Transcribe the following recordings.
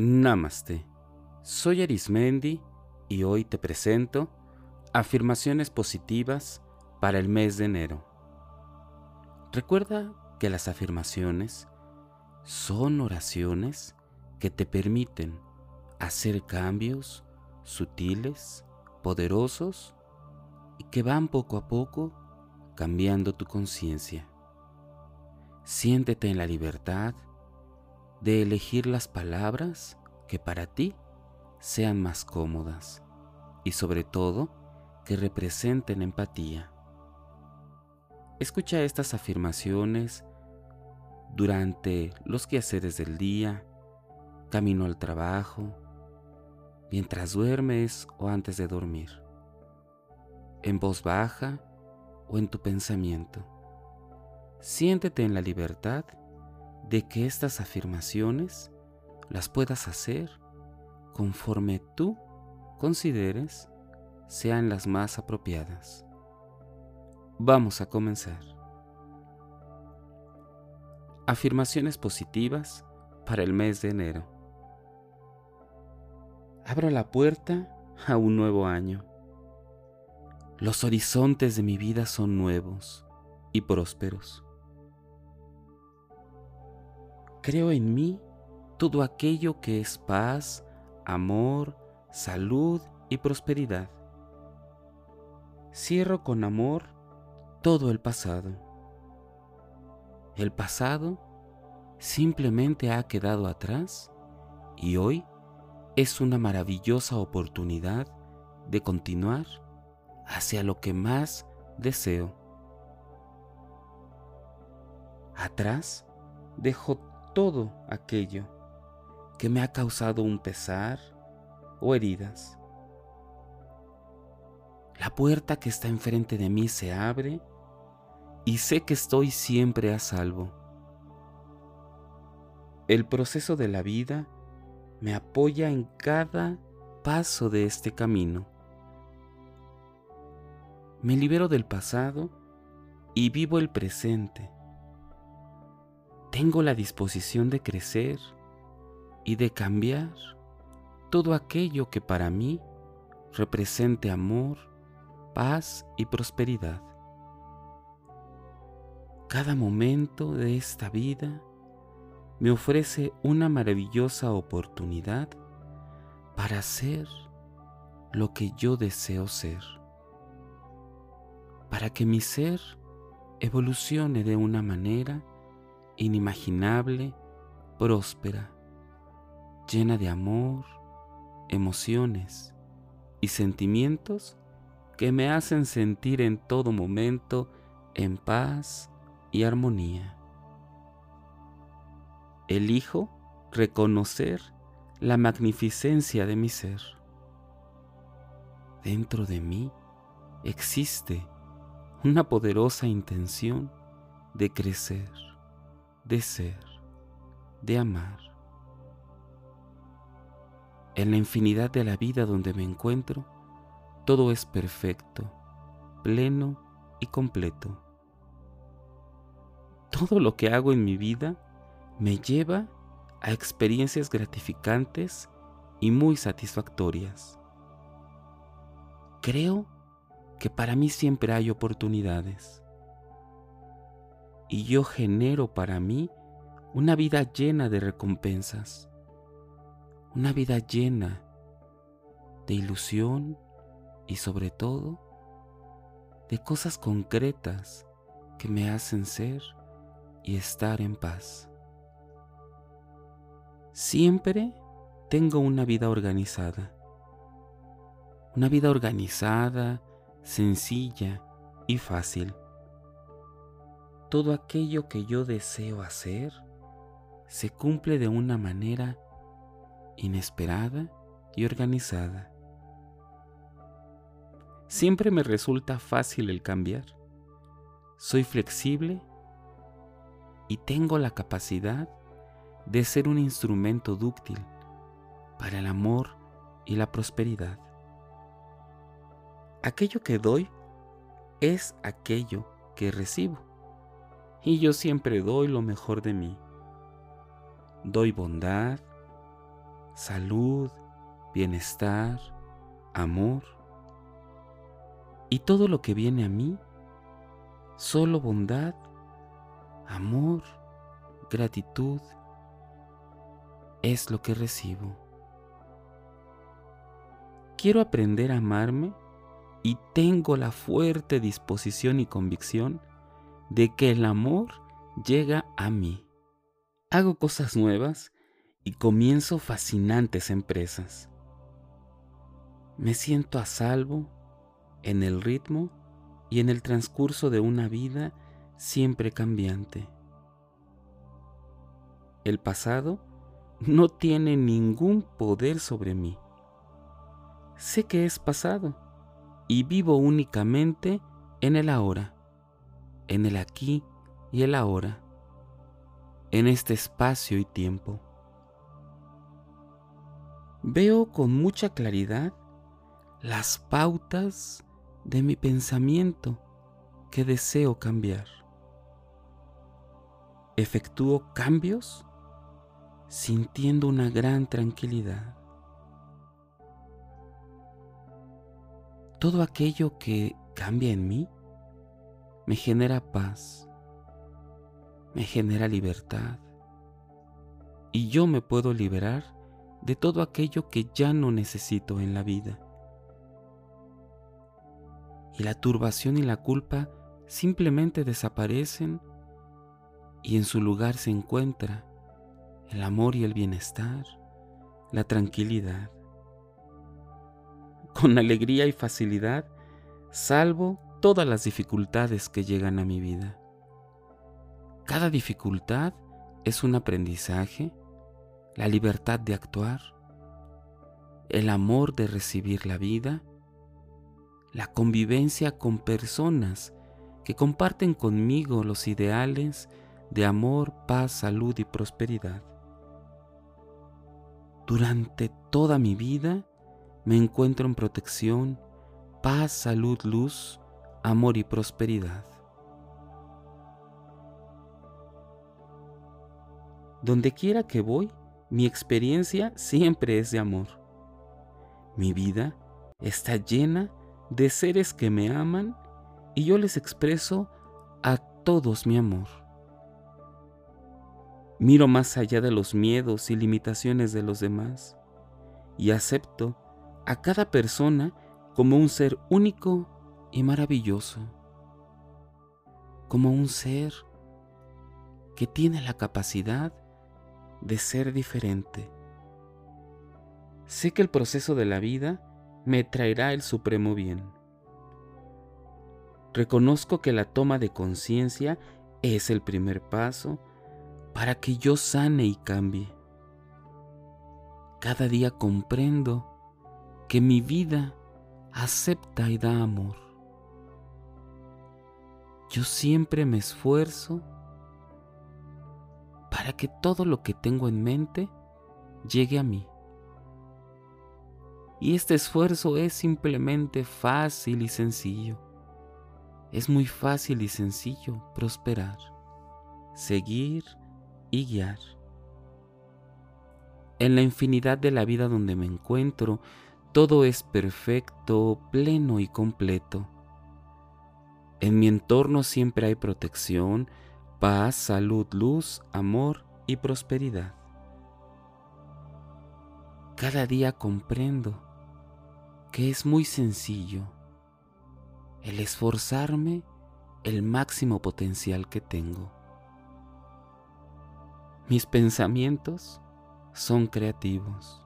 Namaste. Soy Arismendi y hoy te presento afirmaciones positivas para el mes de enero. Recuerda que las afirmaciones son oraciones que te permiten hacer cambios sutiles, poderosos y que van poco a poco cambiando tu conciencia. Siéntete en la libertad de elegir las palabras que para ti sean más cómodas y sobre todo que representen empatía. Escucha estas afirmaciones durante los quehaceres del día, camino al trabajo, mientras duermes o antes de dormir, en voz baja o en tu pensamiento. Siéntete en la libertad de que estas afirmaciones las puedas hacer conforme tú consideres sean las más apropiadas. Vamos a comenzar. Afirmaciones positivas para el mes de enero. Abro la puerta a un nuevo año. Los horizontes de mi vida son nuevos y prósperos creo en mí todo aquello que es paz, amor, salud y prosperidad. Cierro con amor todo el pasado. El pasado simplemente ha quedado atrás y hoy es una maravillosa oportunidad de continuar hacia lo que más deseo. Atrás dejo todo aquello que me ha causado un pesar o heridas. La puerta que está enfrente de mí se abre y sé que estoy siempre a salvo. El proceso de la vida me apoya en cada paso de este camino. Me libero del pasado y vivo el presente tengo la disposición de crecer y de cambiar todo aquello que para mí represente amor, paz y prosperidad. Cada momento de esta vida me ofrece una maravillosa oportunidad para ser lo que yo deseo ser, para que mi ser evolucione de una manera inimaginable, próspera, llena de amor, emociones y sentimientos que me hacen sentir en todo momento en paz y armonía. Elijo reconocer la magnificencia de mi ser. Dentro de mí existe una poderosa intención de crecer de ser, de amar. En la infinidad de la vida donde me encuentro, todo es perfecto, pleno y completo. Todo lo que hago en mi vida me lleva a experiencias gratificantes y muy satisfactorias. Creo que para mí siempre hay oportunidades y yo genero para mí una vida llena de recompensas, una vida llena de ilusión y sobre todo de cosas concretas que me hacen ser y estar en paz. Siempre tengo una vida organizada, una vida organizada, sencilla y fácil todo aquello que yo deseo hacer se cumple de una manera inesperada y organizada. Siempre me resulta fácil el cambiar. Soy flexible y tengo la capacidad de ser un instrumento dúctil para el amor y la prosperidad. Aquello que doy es aquello que recibo y yo siempre doy lo mejor de mí. Doy bondad, salud, bienestar, amor. Y todo lo que viene a mí, solo bondad, amor, gratitud, es lo que recibo. Quiero aprender a amarme y tengo la fuerte disposición y convicción de que el amor llega a mí. Hago cosas nuevas y comienzo fascinantes empresas. Me siento a salvo en el ritmo y en el transcurso de una vida siempre cambiante. El pasado no tiene ningún poder sobre mí. Sé que es pasado y vivo únicamente en el ahora, en el aquí y el ahora, en este espacio y tiempo. Veo con mucha claridad las pautas de mi pensamiento que deseo cambiar. Efectúo cambios sintiendo una gran tranquilidad. Todo aquello que cambia en mí me genera paz, me genera libertad y yo me puedo liberar de todo aquello que ya no necesito en la vida. Y la turbación y la culpa simplemente desaparecen y en su lugar se encuentra el amor y el bienestar, la tranquilidad. Con alegría y facilidad salvo todas las dificultades que llegan a mi vida. Cada dificultad es un aprendizaje, la libertad de actuar, el amor de recibir la vida, la convivencia con personas que comparten conmigo los ideales de amor, paz, salud y prosperidad. Durante toda mi vida me encuentro en protección, paz, salud, luz, amor y prosperidad. Donde quiera que voy, mi experiencia siempre es de amor. Mi vida está llena de seres que me aman y yo les expreso a todos mi amor. Miro más allá de los miedos y limitaciones de los demás y acepto a cada persona como un ser único y maravilloso, como un ser que tiene la capacidad de ser diferente. Sé que el proceso de la vida me traerá el supremo bien. Reconozco que la toma de conciencia es el primer paso para que yo sane y cambie. Cada día comprendo que mi vida acepta y da amor. Yo siempre me esfuerzo para que todo lo que tengo en mente llegue a mí. Y este esfuerzo es simplemente fácil y sencillo. Es muy fácil y sencillo prosperar, seguir y guiar. En la infinidad de la vida donde me encuentro, todo es perfecto, pleno y completo. En mi entorno siempre hay protección, paz, salud, luz, amor y prosperidad. Cada día comprendo que es muy sencillo el esforzarme el máximo potencial que tengo. Mis pensamientos son creativos.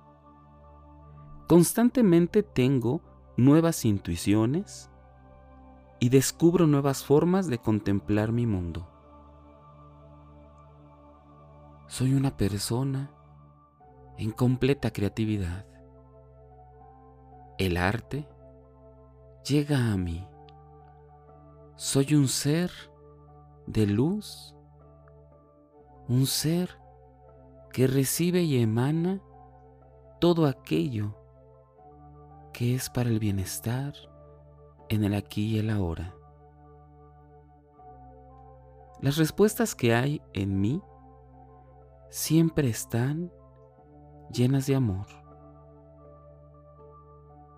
Constantemente tengo nuevas intuiciones y descubro nuevas formas de contemplar mi mundo. Soy una persona en completa creatividad. El arte llega a mí. Soy un ser de luz, un ser que recibe y emana todo aquello que es para el bienestar en el aquí y el ahora. Las respuestas que hay en mí siempre están llenas de amor.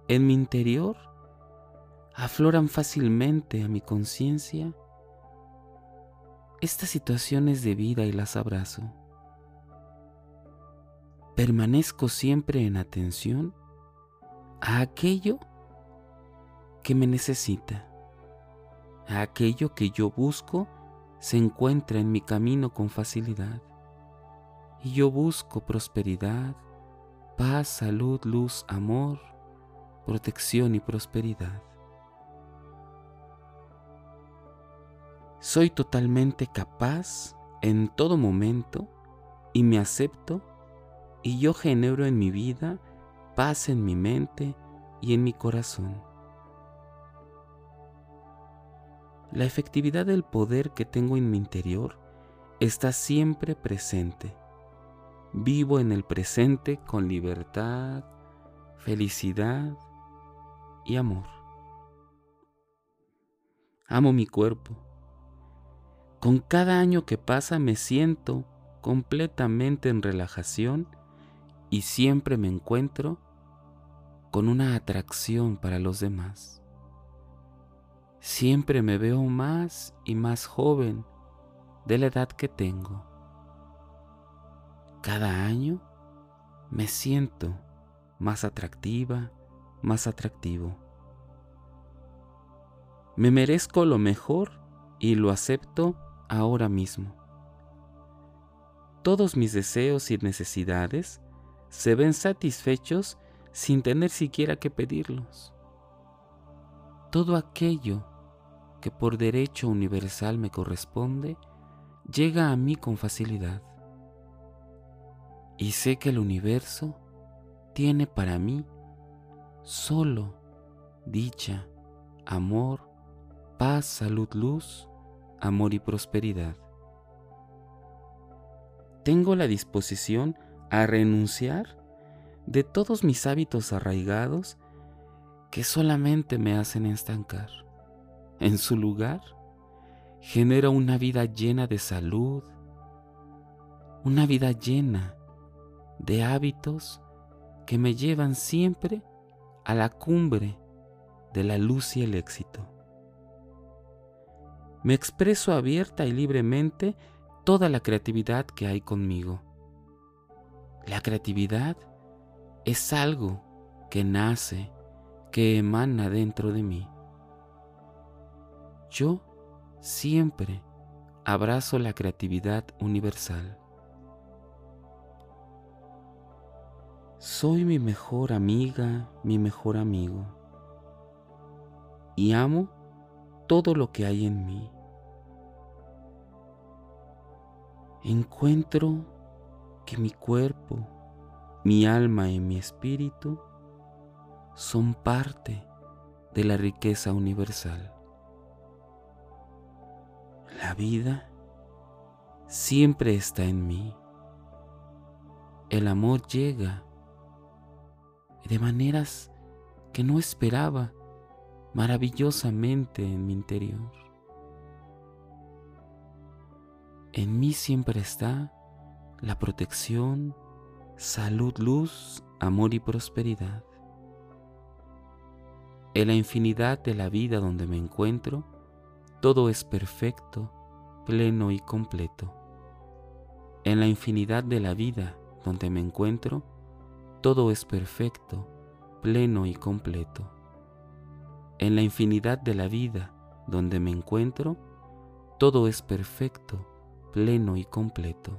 En mi interior afloran fácilmente a mi conciencia estas situaciones de vida y las abrazo. Permanezco siempre en atención a aquello que me necesita, aquello que yo busco se encuentra en mi camino con facilidad. Y yo busco prosperidad, paz, salud, luz, amor, protección y prosperidad. Soy totalmente capaz en todo momento y me acepto y yo genero en mi vida paz en mi mente y en mi corazón. La efectividad del poder que tengo en mi interior está siempre presente. Vivo en el presente con libertad, felicidad y amor. Amo mi cuerpo. Con cada año que pasa me siento completamente en relajación y siempre me encuentro con una atracción para los demás. Siempre me veo más y más joven de la edad que tengo. Cada año me siento más atractiva, más atractivo. Me merezco lo mejor y lo acepto ahora mismo. Todos mis deseos y necesidades se ven satisfechos sin tener siquiera que pedirlos. Todo aquello que por derecho universal me corresponde llega a mí con facilidad. Y sé que el universo tiene para mí solo dicha, amor, paz, salud, luz, amor y prosperidad. Tengo la disposición a renunciar de todos mis hábitos arraigados que solamente me hacen estancar. En su lugar, genero una vida llena de salud, una vida llena de hábitos que me llevan siempre a la cumbre de la luz y el éxito. Me expreso abierta y libremente toda la creatividad que hay conmigo. La creatividad es algo que nace, que emana dentro de mí. Yo siempre abrazo la creatividad universal. Soy mi mejor amiga, mi mejor amigo. Y amo todo lo que hay en mí. Encuentro que mi cuerpo, mi alma y mi espíritu son parte de la riqueza universal. La vida siempre está en mí. El amor llega de maneras que no esperaba maravillosamente en mi interior. En mí siempre está la protección, salud, luz, amor y prosperidad. En la infinidad de la vida donde me encuentro, todo es perfecto, pleno y completo. En la infinidad de la vida donde me encuentro, todo es perfecto, pleno y completo. En la infinidad de la vida donde me encuentro, todo es perfecto, pleno y completo.